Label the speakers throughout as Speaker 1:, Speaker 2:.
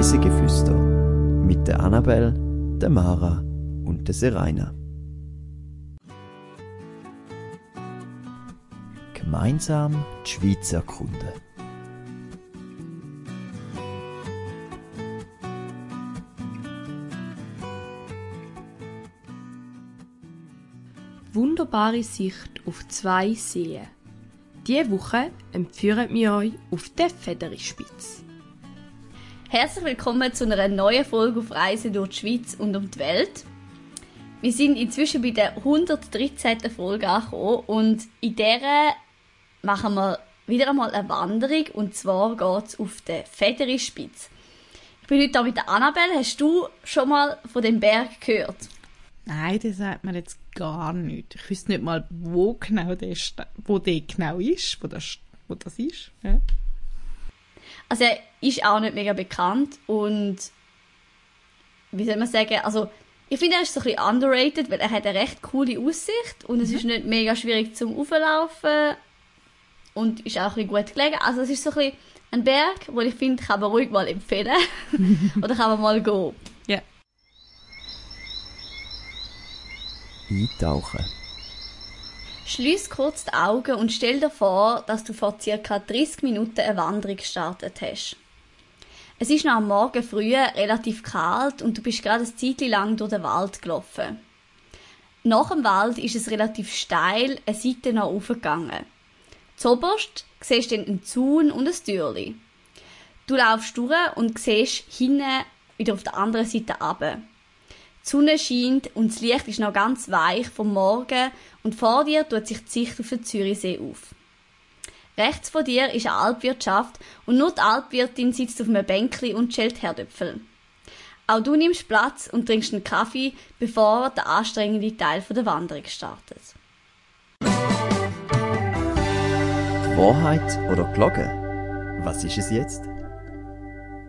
Speaker 1: Reisegeflüster mit der Annabel, der Mara und der Seraina. Gemeinsam die Schweiz erkunden.
Speaker 2: Wunderbare Sicht auf zwei Seen. Diese Woche empfehlen wir euch auf der Federispitz.
Speaker 3: Herzlich willkommen zu einer neuen Folge auf Reise durch die Schweiz und um die Welt. Wir sind inzwischen bei der 113. Folge angekommen und in der machen wir wieder einmal eine Wanderung und zwar geht es auf den Federispitz. Ich bin heute hier mit der Annabelle. Hast du schon mal von dem Berg gehört?
Speaker 4: Nein, das sagt mir jetzt gar nicht. Ich wüsste nicht mal, wo genau der, wo der genau ist, wo das, wo das ist. Ja.
Speaker 3: Also er ist auch nicht mega bekannt und wie soll man sagen, also ich finde, er ist so ein bisschen underrated, weil er hat eine recht coole Aussicht und es mhm. ist nicht mega schwierig zum Auflaufen und ist auch ein bisschen gut gelegen. Also es ist so ein bisschen ein Berg, wo ich finde, kann man ruhig mal empfehlen oder kann man mal gehen.
Speaker 4: Ja.
Speaker 1: Eintauchen.
Speaker 3: Schließ kurz die Augen und stell dir vor, dass du vor ca. 30 Minuten eine Wanderung gestartet hast. Es ist noch am Morgen früh relativ kalt und du bist gerade ein Zeit lang durch den Wald gelaufen. Nach dem Wald ist es relativ steil, eine Seite noch aufgegangen. Zoberst siehst du einen Zaun und ein Türli. Du laufst durch und siehst hinten wieder auf der anderen Seite runter. Die Sonne scheint und das Licht ist noch ganz weich vom Morgen und vor dir tut sich die Sicht auf den Zürichsee auf. Rechts von dir ist eine Alpwirtschaft und nur die Alpwirtin sitzt auf einem Bänkli und schält Herdöpfel. Auch du nimmst Platz und trinkst einen Kaffee, bevor der anstrengende Teil der Wanderung startet.
Speaker 1: Wahrheit oder Glocke? Was ist es jetzt?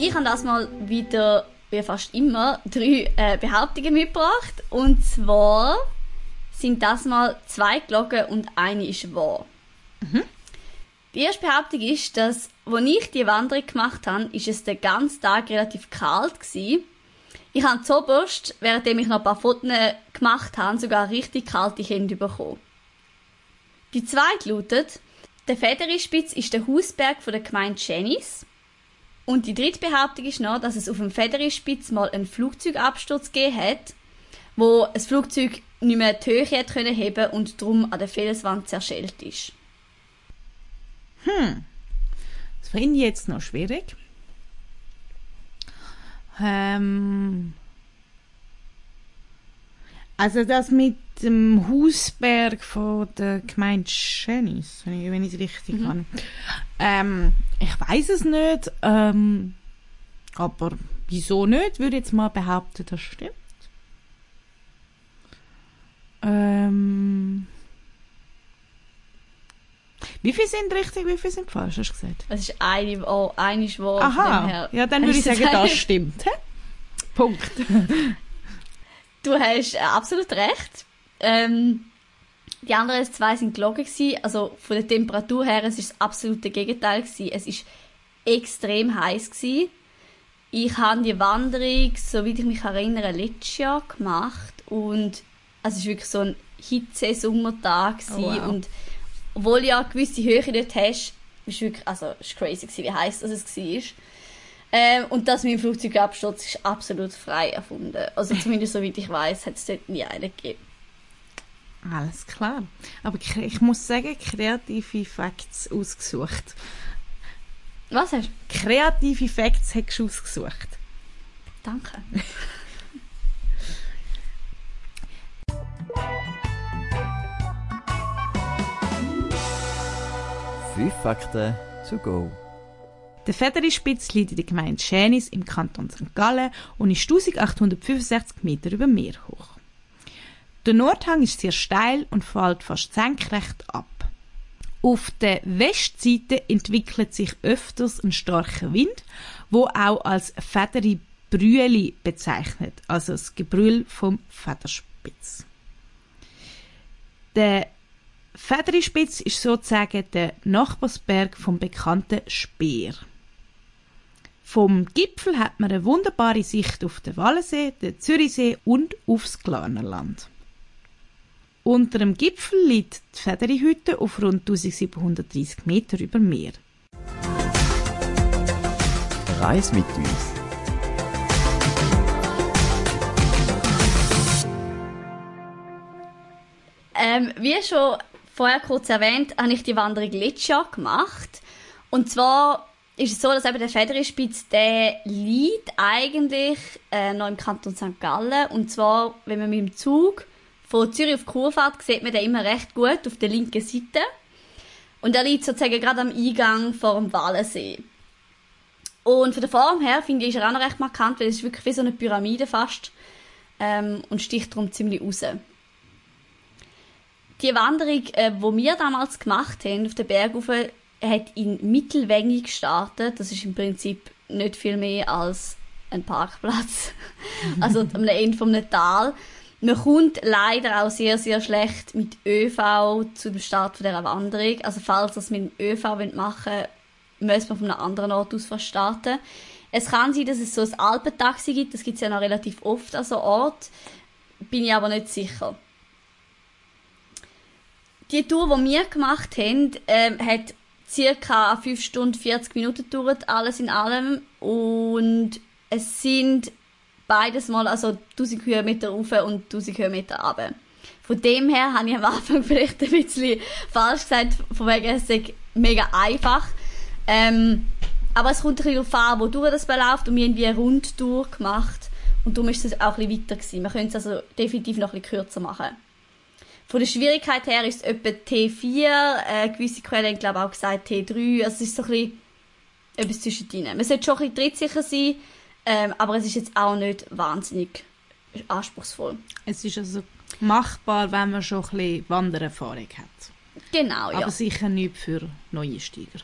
Speaker 3: Ich habe das mal wieder wie fast immer, drei äh, Behauptungen mitgebracht. Und zwar sind das mal zwei Glocken und eine ist wahr. Mhm. Die erste Behauptung ist, dass, als ich die Wanderung gemacht habe, ist es den ganzen Tag relativ kalt gewesen. Ich habe zuoberst, währenddem ich noch ein paar Fotos gemacht habe, sogar richtig kalte Hände bekommen. Die zweite lautet, der Federispitz ist der Hausberg von der Gemeinde Chenis. Und die dritte Behauptung ist noch, dass es auf dem Federispitz mal einen Flugzeugabsturz gegeben hat, wo ein Flugzeug nicht mehr die Höhe hat können heben und darum an der Felswand zerschellt ist.
Speaker 4: Hm, das finde ich jetzt noch schwierig. Ähm, also das mit dem Hausberg von der Gemeinde Schönis, wenn ich es richtig mhm. kann. Ähm, ich weiß es nicht, ähm, aber wieso nicht? Würde jetzt mal behaupten, das stimmt. Ähm, wie viele sind richtig, wie viele sind falsch, hast du gesagt?
Speaker 3: Es ist eine, oh, eine ist wahr.
Speaker 4: Aha, ja, dann würde ich sagen, das stimmt. Punkt.
Speaker 3: Du hast äh, absolut recht. Ähm, die anderen zwei sind gelogen gewesen. Also von der Temperatur her, es ist das absolute Gegenteil gewesen. Es ist extrem heiß gewesen. Ich habe die Wanderung, soweit ich mich erinnere, letztes Jahr gemacht und also es war wirklich so ein Hitze-Sommertag oh, wow. und obwohl du ja gewisse Höhe dort hast, ist wirklich, also es war crazy gewesen, wie heiß das es war. Ähm, und das mit dem Flugzeugabsturz ist absolut frei erfunden. Also zumindest soweit ich weiß, hat es dort nie einen gegeben.
Speaker 4: Alles klar. Aber ich muss sagen, kreative Facts ausgesucht.
Speaker 3: Was hast du?
Speaker 4: Kreative Facts hast du ausgesucht.
Speaker 3: Danke.
Speaker 1: Fünf Fakten to go.
Speaker 4: Der Federispitz liegt in der Gemeinde Schänis im Kanton St. Gallen und ist 1865 Meter über Meer hoch. Der Nordhang ist sehr steil und fällt fast senkrecht ab. Auf der Westseite entwickelt sich öfters ein starker Wind, wo auch als Federibrüeli bezeichnet, also das Gebrüll vom Federspitz. Der Federispitz ist sozusagen der Nachbarsberg vom bekannten Speer. Vom Gipfel hat man eine wunderbare Sicht auf den Wallensee, den Zürichsee und aufs Glarnerland. Unter dem Gipfel liegt die Federihütte auf rund 1730 Meter über Meer.
Speaker 1: Reis mit uns.
Speaker 3: Ähm, wie schon vorher kurz erwähnt, habe ich die Wanderung letztes Jahr gemacht. Und zwar ist es so, dass eben der Federispitz, der liegt eigentlich äh, noch im Kanton St. Gallen. Und zwar, wenn man mit dem Zug von Zürich auf Chur fährt, sieht man den immer recht gut auf der linken Seite. Und er liegt sozusagen gerade am Eingang vor dem Wallensee. Und von der Form her, finde ich, ist er auch noch recht markant, weil es ist wirklich wie so eine Pyramide fast. Ähm, und sticht darum ziemlich raus die Wanderung, äh, wo wir damals gemacht haben auf den Berg hat in Mittelwänge gestartet. Das ist im Prinzip nicht viel mehr als ein Parkplatz. also am Ende vom Tal. Man kommt leider auch sehr, sehr schlecht mit ÖV zu dem Start dieser Wanderung. Also falls das mit dem ÖV machen wollt, muss man von einem anderen Ort aus starten. Es kann sein, dass es so ein Alpentaxi gibt. Das gibt es ja noch relativ oft an so Ort. Bin ich aber nicht sicher die Tour, die wir gemacht haben, ähm, hat circa 5 Stunden 40 Minuten gedauert, alles in allem. Und es sind beides mal also 1000 Höhenmeter rauf und 1000 Höhenmeter runter. Von dem her habe ich am Anfang vielleicht ein bisschen falsch gesagt, von wegen es ist mega einfach. Ähm, aber es kommt ein bisschen darauf an, wo du das beläuft und wir haben wie eine Rundtour gemacht und darum ist es auch ein bisschen weiter gewesen. Man könnte es also definitiv noch ein bisschen kürzer machen. Von der Schwierigkeit her ist es etwa T4, äh, gewisse Quellen haben glaube auch gesagt T3, also es ist so ein bisschen etwas zwischendrin. Man sollte schon ein bisschen trittsicher sein, ähm, aber es ist jetzt auch nicht wahnsinnig anspruchsvoll.
Speaker 4: Es ist also machbar, wenn man schon ein bisschen Wandererfahrung hat.
Speaker 3: Genau, ja.
Speaker 4: Aber sicher nicht für Neueinsteiger.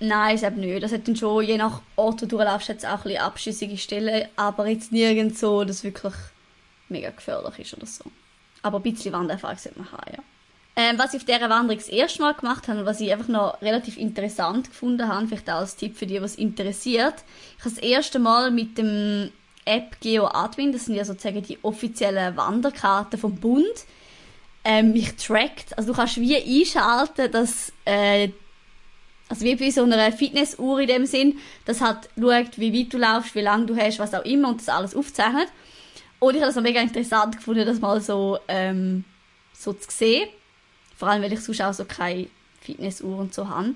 Speaker 3: Nein, ist eben nicht. Das hat dann schon, je nach Ort, wo du durchlaufst, jetzt auch ein bisschen abschüssige Stellen, aber jetzt nirgends so, dass es wirklich mega gefährlich ist oder so. Aber ein bisschen Wandererfahrung sollte man haben, ja. Ähm, was ich auf dieser Wanderung das erste Mal gemacht habe und was ich einfach noch relativ interessant gefunden habe, vielleicht auch als Tipp für die, was interessiert. Ich habe das erste Mal mit dem App GeoAdmin, das sind ja sozusagen die offiziellen Wanderkarten vom Bund, ähm, mich trackt. Also du kannst wie einschalten, dass äh, also wie bei so einer Fitnessuhr in dem Sinn, das hat schaut, wie weit du laufst, wie lange du hast, was auch immer und das alles aufzeichnet. Und ich habe das mega interessant gefunden, das mal so, ähm, so zu sehen. Vor allem, weil ich sonst auch so keine Fitnessuhr und so habe.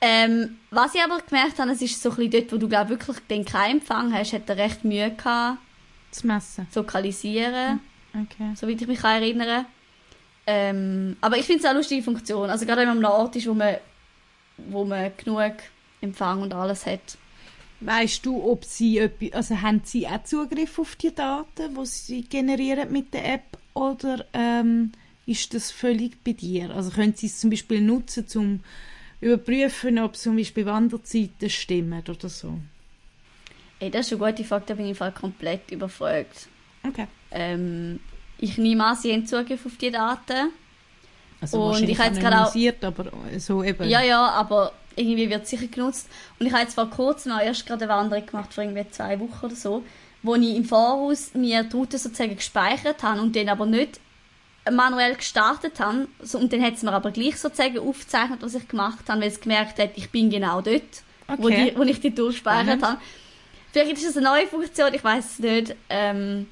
Speaker 3: Ähm, was ich aber gemerkt habe, es ist so ein bisschen dort, wo du glaub, wirklich den keinen Empfang hast, hat er recht Mühe gehabt.
Speaker 4: Zu messen?
Speaker 3: Zu lokalisieren.
Speaker 4: Okay.
Speaker 3: Soweit ich mich kann erinnern ähm, Aber ich finde es auch eine lustige Funktion. Also gerade wenn man an einem Ort ist, wo man, wo man genug Empfang und alles hat.
Speaker 4: Weißt du, ob sie also haben sie auch Zugriff auf die Daten, die sie generieren mit der App, oder ähm, ist das völlig bei dir? Also können sie es zum Beispiel nutzen, um überprüfen, ob zum Beispiel Wanderzeiten stimmen oder so?
Speaker 3: Ey, das ist eine gute Frage, da bin ich komplett überfragt.
Speaker 4: Okay.
Speaker 3: Ähm, ich nehme an, sie haben Zugriff auf die Daten.
Speaker 4: Also und ich habe jetzt gerade auch, aber so eben.
Speaker 3: Ja, ja, aber irgendwie wird sicher genutzt. Und ich habe jetzt vor kurzem auch erst gerade eine Wanderung gemacht, vor irgendwie zwei Wochen oder so, wo ich im Voraus mir die Route sozusagen gespeichert habe und dann aber nicht manuell gestartet habe. So, und dann hat es mir aber gleich sozusagen aufgezeichnet, was ich gemacht habe, weil es gemerkt hat, ich bin genau dort, okay. wo, die, wo ich die Tour gespeichert habe. Vielleicht ist das eine neue Funktion, ich weiß es nicht. Ähm,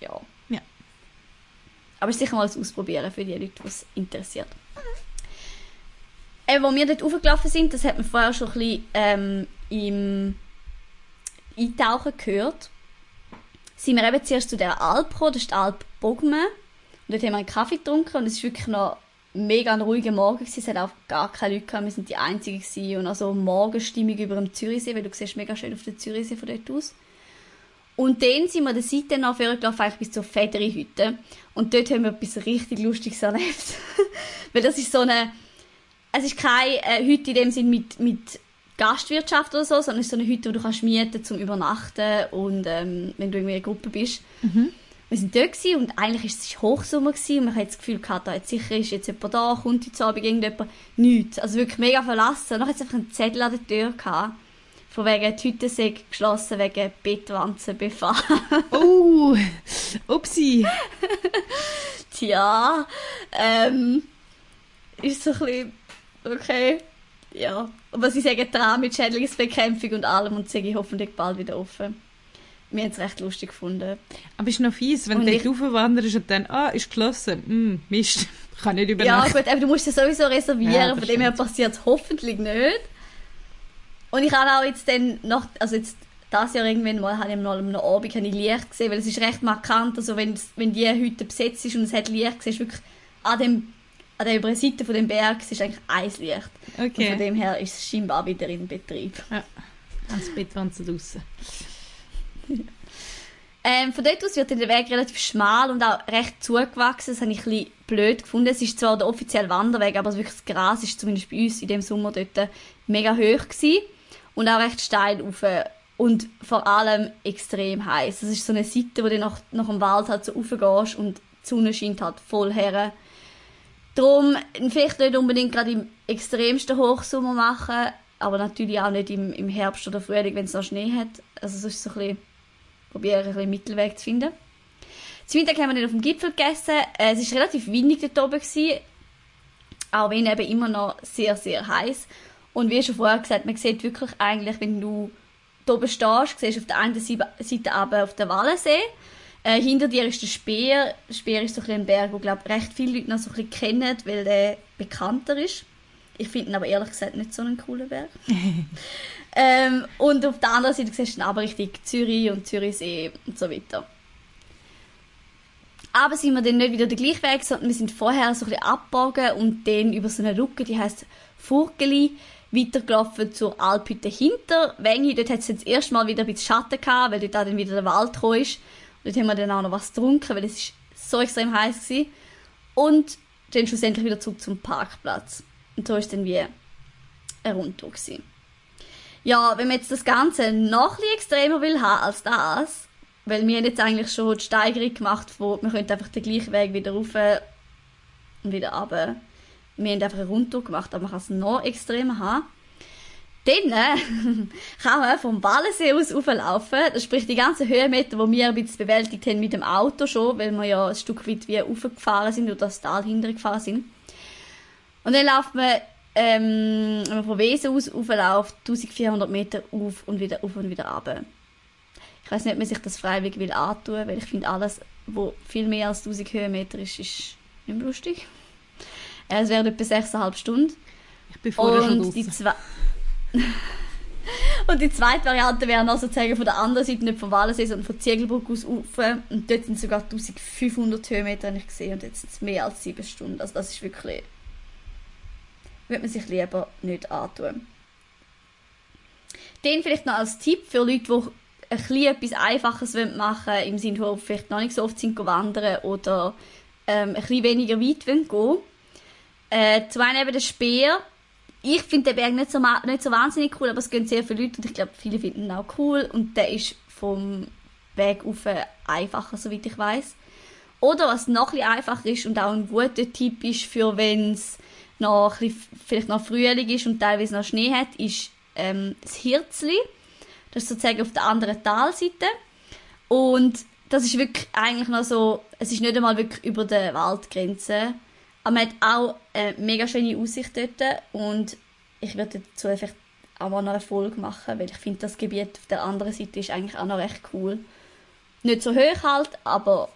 Speaker 3: ja.
Speaker 4: ja.
Speaker 3: Aber es ist sicher mal ein Ausprobieren für die Leute, die es interessiert äh, wo wir dort hochgelaufen sind, das hat man vorher schon ein bisschen ähm, im Eintauchen gehört, sind wir eben zuerst zu der Alp gekommen, das ist die Alp Bogme. Dort haben wir einen Kaffee getrunken und es war wirklich noch mega ein ruhiger Morgen. Gewesen. Es hat auch gar keine Leute gehabt, wir sind die Einzigen gewesen. Und also Morgenstimmung über dem Zürichsee, weil du siehst mega schön auf den Zürichsee von dort aus. Und dann sind wir der Seite nach eigentlich bis zur Federihütte. Und dort haben wir etwas richtig Lustiges erlebt. weil das ist so eine es ist keine äh, Hütte in dem Sinn mit, mit Gastwirtschaft oder so, sondern es ist so eine Hütte, die du kannst mieten zum Übernachten und ähm, wenn du in einer Gruppe bist.
Speaker 4: Mhm.
Speaker 3: Wir sind dort gewesen, und eigentlich war es Hochsommer gewesen, und man hat das Gefühl gehabt, da jetzt sicher ist jetzt jemand da, kommt heute Abend irgendjemand. Nichts. Also wirklich mega verlassen. Und dann hat es einfach einen Zettel an der Tür gehabt, Von wegen, die Hütte sei geschlossen wegen Bettwanzenbefall.
Speaker 4: Oh, upsi.
Speaker 3: Tja, ähm, ist so ein bisschen, okay, ja. Aber sie sagen dran mit Schädlingsbekämpfung und allem und sie hoffentlich bald wieder offen. Wir haben es recht lustig gefunden.
Speaker 4: Aber ist noch fies, wenn
Speaker 3: Und
Speaker 4: du dort raufwanderst und dann, ah, ist geschlossen. Hm, Mist, kann nicht
Speaker 3: Ja,
Speaker 4: übernachten.
Speaker 3: gut, aber du musst es sowieso reservieren,
Speaker 4: Ja,
Speaker 3: von
Speaker 4: das
Speaker 3: dem her passiert es hoffentlich nicht. Und ich habe auch jetzt dann noch, also jetzt das Jahr irgendwann mal, habe ich mal am Abend habe ich Licht gesehen, weil es ist recht markant, also wenn, es- wenn die Hütte besetzt ist und es hat Licht, siehst du wirklich an dem an der oberen Seite von dem Berg es ist eigentlich ein Licht. Und
Speaker 4: Okay.
Speaker 3: von dem her ist es scheinbar wieder in Betrieb.
Speaker 4: Als Bettwanze draussen.
Speaker 3: Ähm, von dort aus wird der Weg relativ schmal und auch recht zugewachsen. Das habe ich ein bisschen blöd gefunden. Es ist zwar der offizielle Wanderweg, aber wirklich das Gras ist zumindest bei uns in dem Sommer dort mega hoch gewesen. Und auch recht steil rauf. Und vor allem extrem heiß. Das ist so eine Seite, wo du nach, nach dem Wald halt so raufgehst und die Sonne scheint halt voll her. Darum vielleicht nicht unbedingt gerade im extremsten Hochsommer machen, aber natürlich auch nicht im, im Herbst oder Frühling, wenn es noch Schnee hat. Also es ist so ein bisschen probieren, ein bisschen Mittelweg zu finden. Zum Mittag haben wir dann auf dem Gipfel gegessen. Äh, Es war relativ windig dort oben. Gewesen, auch wenn eben immer noch sehr, sehr heiß. Und wie schon vorher gesagt, man sieht wirklich eigentlich, wenn du da oben stehst, siehst du auf der einen Seite aber auf den Wallensee. Äh, hinter dir ist der Speer. Der Speer ist so ein, Berg, wo glaub, recht viele Leute noch so ein kennen, weil der bekannter ist. Ich finde ihn aber ehrlich gesagt nicht so einen coolen Berg. ähm, und auf der anderen Seite siehst du dann aber richtig Zürich und Zürichsee und so weiter. Aber sind wir dann nicht wieder den gleichen Weg, sondern wir sind vorher so ein bisschen abgebogen und dann über so eine Lücke, die heisst Furgeli, weitergelaufen zur Alphütte hinter Wengi. Dort hat es jetzt erstmal wieder ein bisschen Schatten gehabt, weil dort dann wieder der Wald ist. Und dort haben wir dann auch noch was getrunken, weil es ist so extrem heiß war. Und dann schlussendlich wieder zurück zum Parkplatz. Und so ist dann wie ein Rundtour gewesen. Ja, wenn man jetzt das Ganze noch ein extremer will haben als das, weil wir haben jetzt eigentlich schon die Steigerung gemacht, wo wir können einfach den gleichen Weg wieder rauf und wieder runter. Wir haben einfach eine Rundtour gemacht, aber man kann es noch extremer haben. Dann äh, kann man vom Wallensee aus rauflaufen. Das sprich die ganzen Höhenmeter, die wir ein bisschen bewältigt haben mit dem Auto schon, weil wir ja ein Stück weit wie raufgefahren sind oder das Tal hintergefahren sind. Und dann läuft man, ähm, wenn man von Wesen aus raufläuft, 1400 Meter auf und wieder auf und wieder runter. Ich weiß nicht, ob man sich das freiwillig will antun, weil ich finde, alles, wo viel mehr als 1000 Höhenmeter ist, ist nicht mehr lustig. Äh, Es wären etwa 6,5 Stunden.
Speaker 4: Ich bin vorher schon
Speaker 3: Und die,
Speaker 4: draussen.
Speaker 3: zwei und die zweite Variante wäre noch sozusagen von der anderen Seite, nicht vom Wallensee, sondern von Ziegelbrück aus rauf. Und dort sind sogar 1500 Höhenmeter, habe ich gesehen, und jetzt sind es mehr als 7 Stunden. Also das ist wirklich... würde man sich lieber nicht antun. Den vielleicht noch als Tipp für Leute, die ein etwas Einfaches machen wollen, im Sinne von vielleicht noch nicht so oft sind wandern oder ähm, ein bisschen weniger weit wollen gehen. Äh, zum einen eben der Speer. Ich finde den Berg nicht so, nicht so wahnsinnig cool, aber es gehen sehr viele Leute und ich glaube, viele finden ihn auch cool und der ist vom Weg auf einfacher, soweit ich weiß. Oder was noch ein bisschen einfacher ist und auch ein guter Tipp ist, für wenn es noch bisschen, vielleicht noch Frühling ist und teilweise noch Schnee hat, ist ähm, das Hirzli. Das ist sozusagen auf der anderen Talseite. Und das ist wirklich eigentlich noch so, es ist nicht einmal wirklich über der Waldgrenze. Aber man hat auch eine mega schöne Aussicht dort. Und ich würde dazu vielleicht auch noch eine Folge machen, weil ich finde, das Gebiet auf der anderen Seite ist eigentlich auch noch recht cool. Nicht so hoch halt, aber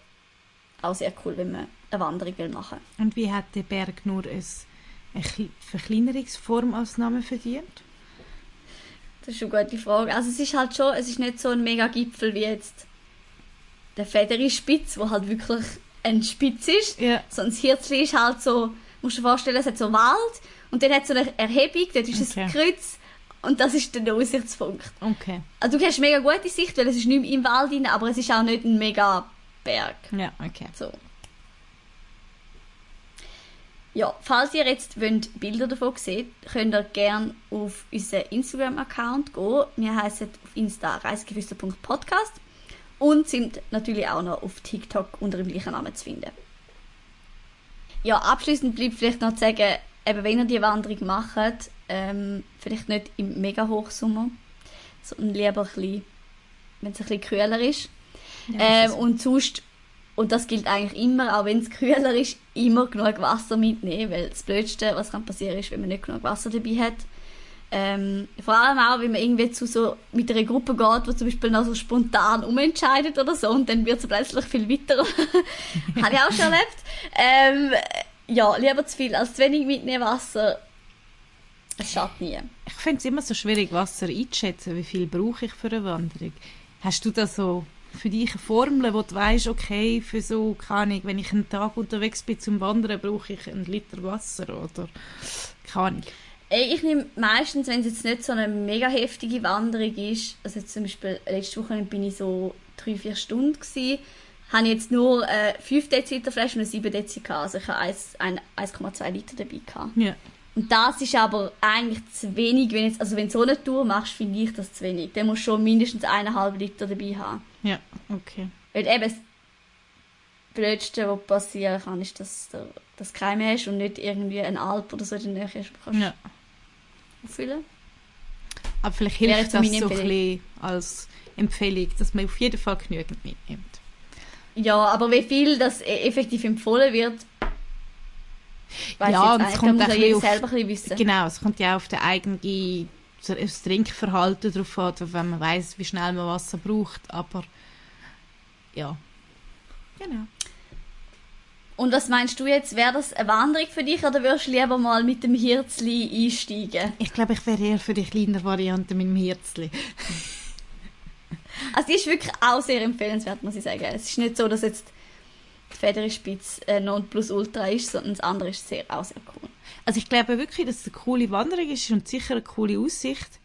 Speaker 3: auch sehr cool, wenn man eine Wanderung will machen
Speaker 4: Und wie hat der Berg nur ein, eine Kle- Verkleinerungsform als Name verdient?
Speaker 3: Das ist eine gute Frage. Also es ist halt schon, es ist nicht so ein mega Gipfel wie jetzt der Federispitz, wo halt wirklich ein Spitz ist.
Speaker 4: Ja.
Speaker 3: So ein Hirzli ist halt so, musst du dir vorstellen, es hat so Wald und dann hat es so eine Erhebung, dort ist
Speaker 4: Okay.
Speaker 3: ein Kreuz und das ist der Aussichtspunkt.
Speaker 4: Okay.
Speaker 3: Also du hast mega gute Sicht, weil es ist nicht mehr im Wald rein, aber es ist auch nicht ein mega Berg.
Speaker 4: Ja, okay.
Speaker 3: So. Ja, falls ihr jetzt wollt Bilder davon seht, könnt ihr gerne auf unseren Instagram-Account gehen. Wir heißen auf Insta reisegeflüster.podcast und sind natürlich auch noch auf TikTok unter dem gleichen Namen zu finden. Ja, abschließend bleibt vielleicht noch zu sagen, eben wenn ihr die Wanderung macht, ähm, vielleicht nicht im mega Hochsommer, sondern lieber ein bisschen, wenn es ein bisschen kühler ist.
Speaker 4: Ja,
Speaker 3: ähm, und sonst, und das gilt eigentlich immer, auch wenn es kühler ist, immer genug Wasser mitnehmen, weil das Blödste, was kann passieren, ist, wenn man nicht genug Wasser dabei hat. Ähm, vor allem auch, wenn man irgendwie zu so mit einer Gruppe geht, die zum Beispiel noch so spontan umentscheidet oder so, und dann wird es plötzlich viel weiter. Habe ich auch schon erlebt. Ähm, ja, lieber zu viel als zu wenig mitnehmen Wasser. Es schadet nie.
Speaker 4: Ich finde es immer so schwierig, Wasser einzuschätzen. Wie viel brauche ich für eine Wanderung? Hast du da so für dich eine Formel, wo du weißt, okay, für so, keine Ahnung, wenn ich einen Tag unterwegs bin zum Wandern, brauche ich einen Liter Wasser oder keine Ahnung.
Speaker 3: Ey, Ich nehme meistens, wenn es jetzt nicht so eine mega heftige Wanderung ist, also zum Beispiel letzte Woche bin ich so drei, vier Stunden gewesen, habe ich jetzt nur äh, 5 Deziliter Flasche und eine 7 Deziliter. Also ich habe eins- ein- 1,2 Liter dabei gehabt.
Speaker 4: Ja.
Speaker 3: Und das ist aber eigentlich zu wenig, wenn jetzt, also wenn du so eine Tour machst, finde ich das zu wenig. Dann musst du schon mindestens eineinhalb Liter dabei haben.
Speaker 4: Ja, okay.
Speaker 3: Weil eben das Blödste, was passieren kann, ist, dass du das Keim hast und nicht irgendwie ein Alp oder so in der Nähe kannst
Speaker 4: Ja.
Speaker 3: auffüllen
Speaker 4: Aber vielleicht
Speaker 3: Wäre
Speaker 4: hilft
Speaker 3: so
Speaker 4: das so ein bisschen als Empfehlung, dass man auf jeden Fall genügend mitnimmt.
Speaker 3: Ja, aber wie viel das e- effektiv empfohlen wird, weiß
Speaker 4: Ja, und es kommt auch
Speaker 3: jeder selber ein wissen.
Speaker 4: Genau, es kommt ja auch auf den eigenen das Trinkverhalten drauf an, wenn man weiß, wie schnell man Wasser braucht. Aber ja, genau.
Speaker 3: Und was meinst du jetzt? Wäre das eine Wanderung für dich oder würdest du lieber mal mit dem Hirzli einsteigen?
Speaker 4: Ich glaube, ich wäre eher für die kleinere Variante mit dem Herzli.
Speaker 3: Also die ist wirklich auch sehr empfehlenswert, muss ich sagen. Es ist nicht so, dass jetzt die Federspitz äh, Nonplusultra ist, sondern das andere ist sehr, auch sehr cool.
Speaker 4: Also ich glaube wirklich, dass es eine coole Wanderung ist und sicher eine coole Aussicht.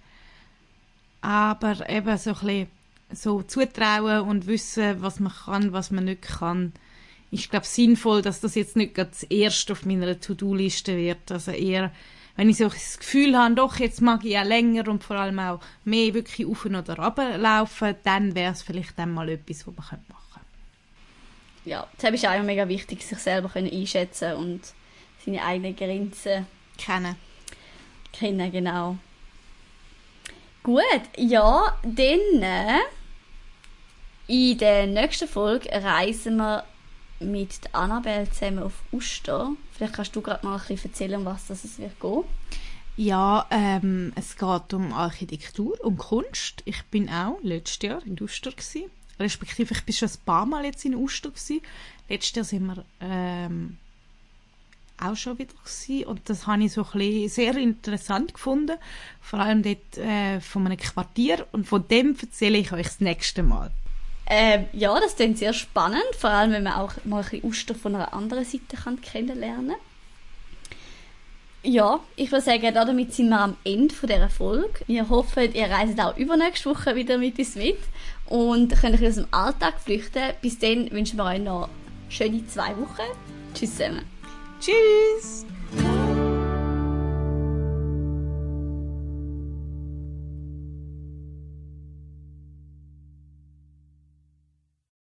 Speaker 4: Aber eben so ein bisschen so zutrauen und wissen, was man kann, was man nicht kann. Ich glaube sinnvoll, dass das jetzt nicht gerade das erste auf meiner To-Do-Liste wird. Also eher, wenn ich so das Gefühl habe, doch, jetzt mag ich ja länger und vor allem auch mehr wirklich auf oder runter laufen, dann wäre es vielleicht dann mal etwas, was man machen könnte.
Speaker 3: Ja, das ist auch mega wichtig, sich selber können einschätzen und seine eigenen Grenzen
Speaker 4: Kennen.
Speaker 3: kennen, genau. Gut, ja, dann äh, in der nächsten Folge reisen wir mit Annabelle zusammen auf Uster. Vielleicht kannst du gerade mal ein bisschen erzählen, um was das es wird gehen.
Speaker 4: Ja, ähm, es geht um Architektur und Kunst. Ich bin auch letztes Jahr in Uster gsi. Respektive, ich bin schon ein paar Mal jetzt in Uster gsi. Letztes Jahr sind wir ähm, auch schon wieder gsi und das habe ich so ein sehr interessant gefunden. Vor allem dort äh, von einem Quartier und von dem erzähle ich euch das nächste Mal.
Speaker 3: Ähm, ja, das klingt sehr spannend, vor allem wenn man auch mal ein bisschen Uster von einer anderen Seite kann kennenlernen Ja, ich würde sagen, damit sind wir am Ende dieser Folge. Wir hoffen, ihr reist auch übernächste Woche wieder mit uns mit und könnt euch aus dem Alltag flüchten. Bis dann wünschen wir euch noch schöne zwei Wochen. Tschüss zusammen.
Speaker 4: Tschüss!